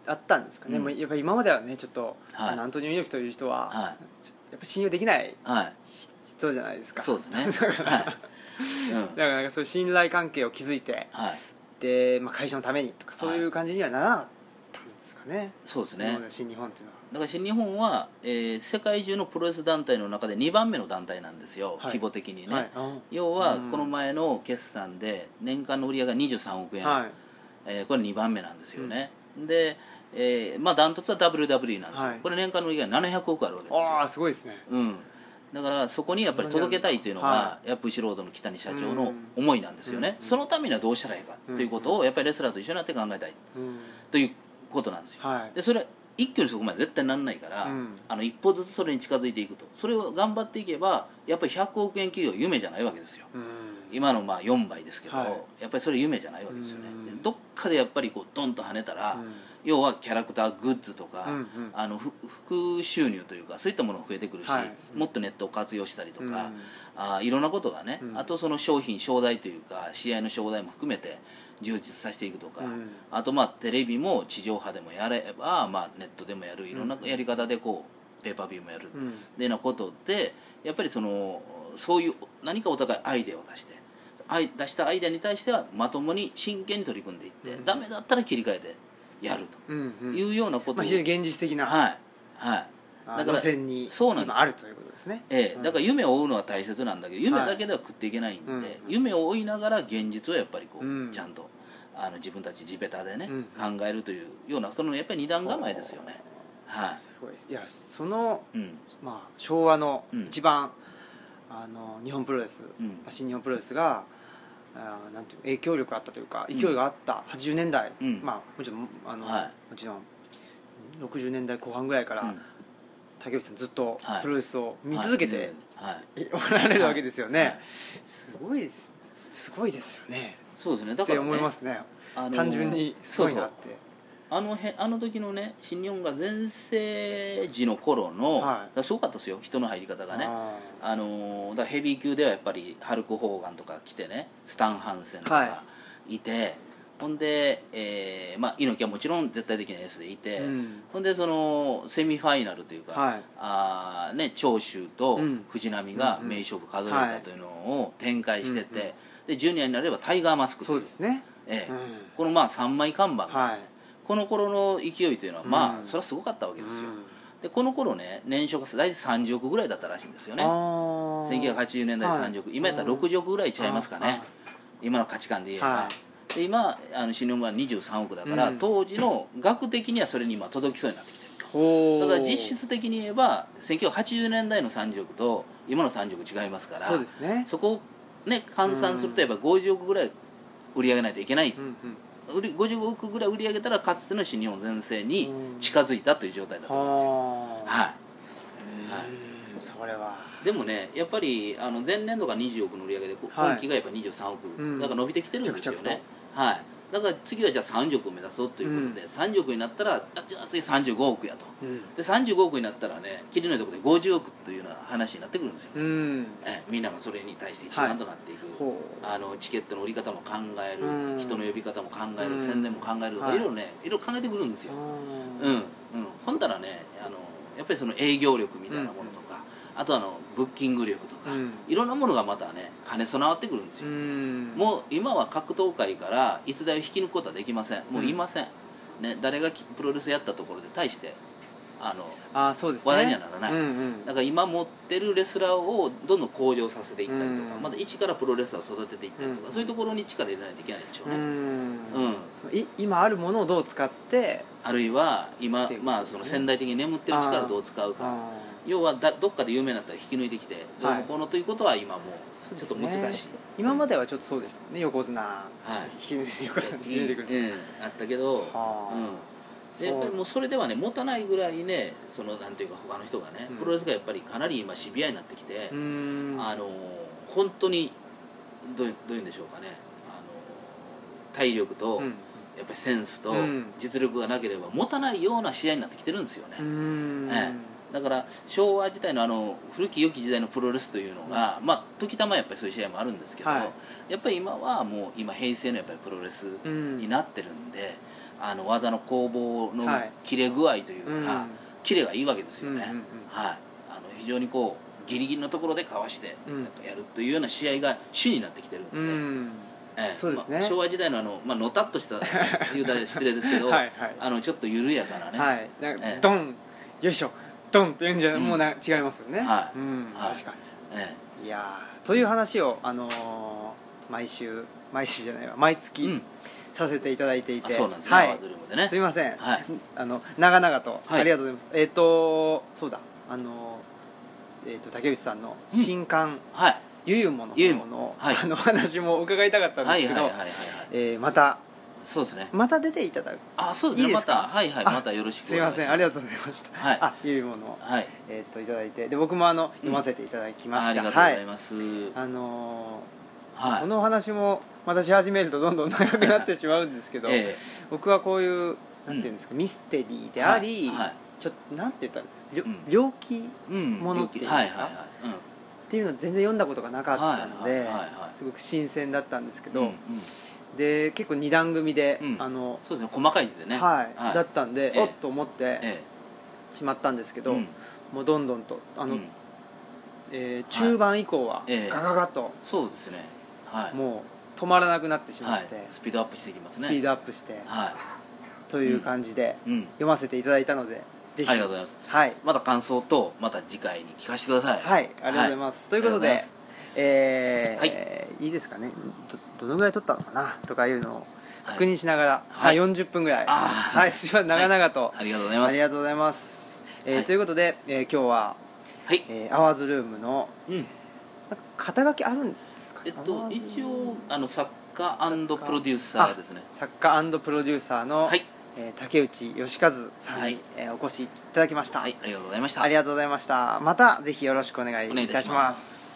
あったんですかね、うん。もうやっぱり今まではねちょっと、はい。あのアントニオ猪木という人は、はい。やっぱり信用できないはい。人じゃないですか。そうですね。だから、はい、うん。だからそういう信頼関係を築いてはい。で、まあ、会社のためにとかそういう感じにはならなかっですかね、そうですね。新日本っていうのは。だから新日本は、えー世界中のプロレス団体の中で2番目の団体なんですよ、はい。規模的にね、はい。あ。要はうん。この前の決算で年間の売り上げが23億円、はい。えーこれ2番目なんですよね、で、えーまあダントツは WWE なんですよ、はい。これ年間の売り上げが700億あるわけですよ。ああすごいですね。うん、だからそこにやっぱり届けたいというのが、はやっぱシロードの北谷社長のうん。思いなんですよね、うん。そのためにはどうしたらいいかということをやっぱりレスラーと一緒になって考えたいうん。ということなんですよ。はい。でそれは一挙にそこまで絶対なんないから、うん。あの一歩ずつそれに近づいていくと。それを頑張っていけばやっぱり100億円企業は夢じゃないわけですよ。うん。今のまあ4倍ですけど、はい。やっぱりそれ夢じゃないわけですよね。うん。でどっかでやっぱりこうドンと跳ねたら、要はキャラクターグッズとか、うんうん。あのふ副収入というかそういったものが増えてくるし、はい。もっとネットを活用したりとか、うん。あいろんなことがね、うん。あとその商品商材というか試合の商材も含めて充実させていくとか、うん。あとまあテレビも地上波でもやれば、まあ、ネットでもやるいろんなやり方でこうペーパービューもやる、うん。でなことでやっぱりそのそういう何かお互いアイデアを出して出したアイデアに対してはまともに真剣に取り組んでいって、うん。ダメだったら切り替えてやるうんうん。というようなことを、まあ、非常に現実的な、はい。はい。あだから路線にそうなんあるということですね。うん。ええだから夢を追うのは大切なんだけど夢だけでは食っていけないんで、はいうん。夢を追いながら現実をやっぱりこう、うん。ちゃんとあの自分たち地べたでね、うん。考えるというようなそのやっぱり二段構えですよね。はすごいです。いやその、いうん。まあ、昭和のうん。一番、あの日本プロレス、新日本プロレスがあーなんていう影響力あったというかうん。勢いがあった80年代、うん。まあもちろんあの、はい。もちろん60年代後半ぐらいから、うん竹内さんずっとはい。プロレスを見続けておられるわけですよね、はい。すごいです。すごいですよね。そうですね。だから、ね、思いますね。あの単純にすごいなって。あのへあの時のね新日本が全盛時の頃の、はい。すごかったですよ。人の入り方がね。ああのーだヘビー級ではやっぱりハルク・ホーガンとか来てねスタン・ハンセンとかはいて、ほんで、えーまあ、猪木はもちろん絶対的なエースでいて、ーうん。ほんでそのセミファイナルというか、はい。あーね、長州とうん。藤波が名勝負数えたというのを展開してて、でジュニアになればタイガーマスクとそいう。ですね、ええ。うん。このまあ3枚看板、はい。この頃の勢いというのはまあ、うん。それはすごかったわけですよ、うん。でこの頃ね年商が大体30億ぐらいだったらしいんですよね。あー。1980年代で30億、はい。今やったら60億ぐらいちゃいますかね。あ今の価値観で言えば、はで今あの新日本は23億だから、うん。当時の額的にはそれに今届きそうになってきてるただ実質的に言えば1980年代の30億と今の30億違いますからそうですね。そこをね換算するとやっぱ50億ぐらい売り上げないといけない、うんうん売り50億ぐらい売り上げたらかつての新日本全盛にうん。近づいたという状態だと思うんですよ、はあ。はい。うん。それは。でもねやっぱりあの前年度が20億の売り上げで今期がやっぱ23億、うん。だから伸びてきてるんですよねはい。だから次はじゃあ30億を目指そうということで、30億になったらあじゃあ次35億やと。うん。で35億になったらね切りのいいところで50億というような話になってくるんですよ、うん。えみんながそれに対して一丸となっていく、ほう。あのチケットの売り方も考える、うん。人の呼び方も考える、うん。宣伝も考えるとか、はい。いろいろねいろいろ考えてくるんですよ、ううん。うん、ほんだらねあのやっぱりその営業力みたいなものあとあのブッキング力とか、うん。いろんなものがまたね兼ね備わってくるんですよ、ん。もう今は格闘界から逸材を引き抜くことはできません。もういません、ね、誰がきプロレスやったところで対してあのあそうですね。話題にはならない。うんうん。だから今持ってるレスラーをどんどん向上させていったりとか、うん。また一からプロレスラーを育てていったりとか、うん。そういうところに力入れないといけないでしょううね、ん。うん。い今あるものをどう使ってあるいは今、まあ、その潜在的に眠ってる力をどう使うか。あ要はだどっかで有名になったら引き抜いてきてどうのこうのということは今もうちょっと難しい、ー今まではちょっとそうでしたね。横綱。はい。引き抜いて横綱引き抜いてくるうん、あったけど、はあ。うん。でやっぱりもうそれではね持たないぐらいねそのなんていうか他の人がね、うん。プロレスがやっぱりかなり今シビアになってきて、うん。あの本当にどうどういうんでしょうかね。あの体力と、うん。やっぱりセンスとうん。実力がなければ持たないような試合になってきてるんですよね、うん。えだから昭和時代のあの古き良き時代のプロレスというのが、まあ時たまやっぱりそういう試合もあるんですけど、はい。やっぱり今はもう今平成のやっぱりプロレスうん。になってるんで、あの技の攻防のはい。切れ具合といううん。か、キレがいいわけですよね、うんうんうん。はい、あの非常にこうギリギリのところでかわしてうん。やるというような試合が主になってきてるんで、うん。ええ。そうですね。まあ昭和時代のあの、まあのたっとした言うたら失礼ですけど はいはい。あのちょっと緩やかなね、はい。なんかええ。ドン。よいしょドンって言うんじゃうん。もうな違いますよね。はい。うんはい。確かえにいやーという話をあのー毎週毎週じゃないわ毎え月うん。させていただいていて。あそうなんですね、はい。ね。すいません。はい。あの長々とはい。ありがとうございます。えっとそうだ。あのえっと竹内さんのうん。新刊はい。ゆゆものゆゆも。方のはい。あの話も伺いたかったんですけどはいはいはいはいはい。えーまたそうですね。また出ていただく。あそうですね。いいですか？またはいはいあまたよろしくす。いません。ありががとうございました。はい。あゆゆものはい。えっといただいて。で僕もあの読ませていただきました。ありがとうごはいざいます、あのはい。ーこのお話もまたし始めるとどんどん長くなってしまうんですけどえ僕はこういうなんていうんですかミステリーでありはい。はい。ちょっとなんて言ったらりょうん。猟奇うんものっていうんですか？はいはいはい。うん。っていうのを全然読んだことがなかったのではいはいはいはい。すごく新鮮だったんですけど、うんうんで結構二段組で、うん。あのそうですね細かい字でね。はい、はい。だったんで、ええ。おっと思ってえしまったんですけど、えうん。もうどんどんとあの、うん。えー中盤以降はええ。ガガガッとそうですね。はい。もう止まらなくなってしまはい。って、スピードアップしていきますね。スピードアップしてはという感じでいうん。読ませていただいたのでぜひ。ありがとうございます。はい。また感想とまた次回に聞かせてください。はい。ありがとうございます、ということでありがとうござい。いいですかね。どどのぐらい撮ったのかな？とかいうのをはい。確認しながら、はい。まあ、40分ぐらい。はい。すいません。長々と、ありがとうございます。ありがとうございます、えーはい。ということで、えー今日は、はい、えーアワーズルームのうん、なんか肩書きあるんですかえっと一応あの作家プロデューサーですね。作家プロデューサーの、はい。えー竹内義和さんに、はい。えーお越しいただきました、はい。ありがとうございました。ありがとうございました。またぜひよろしくお願いいたします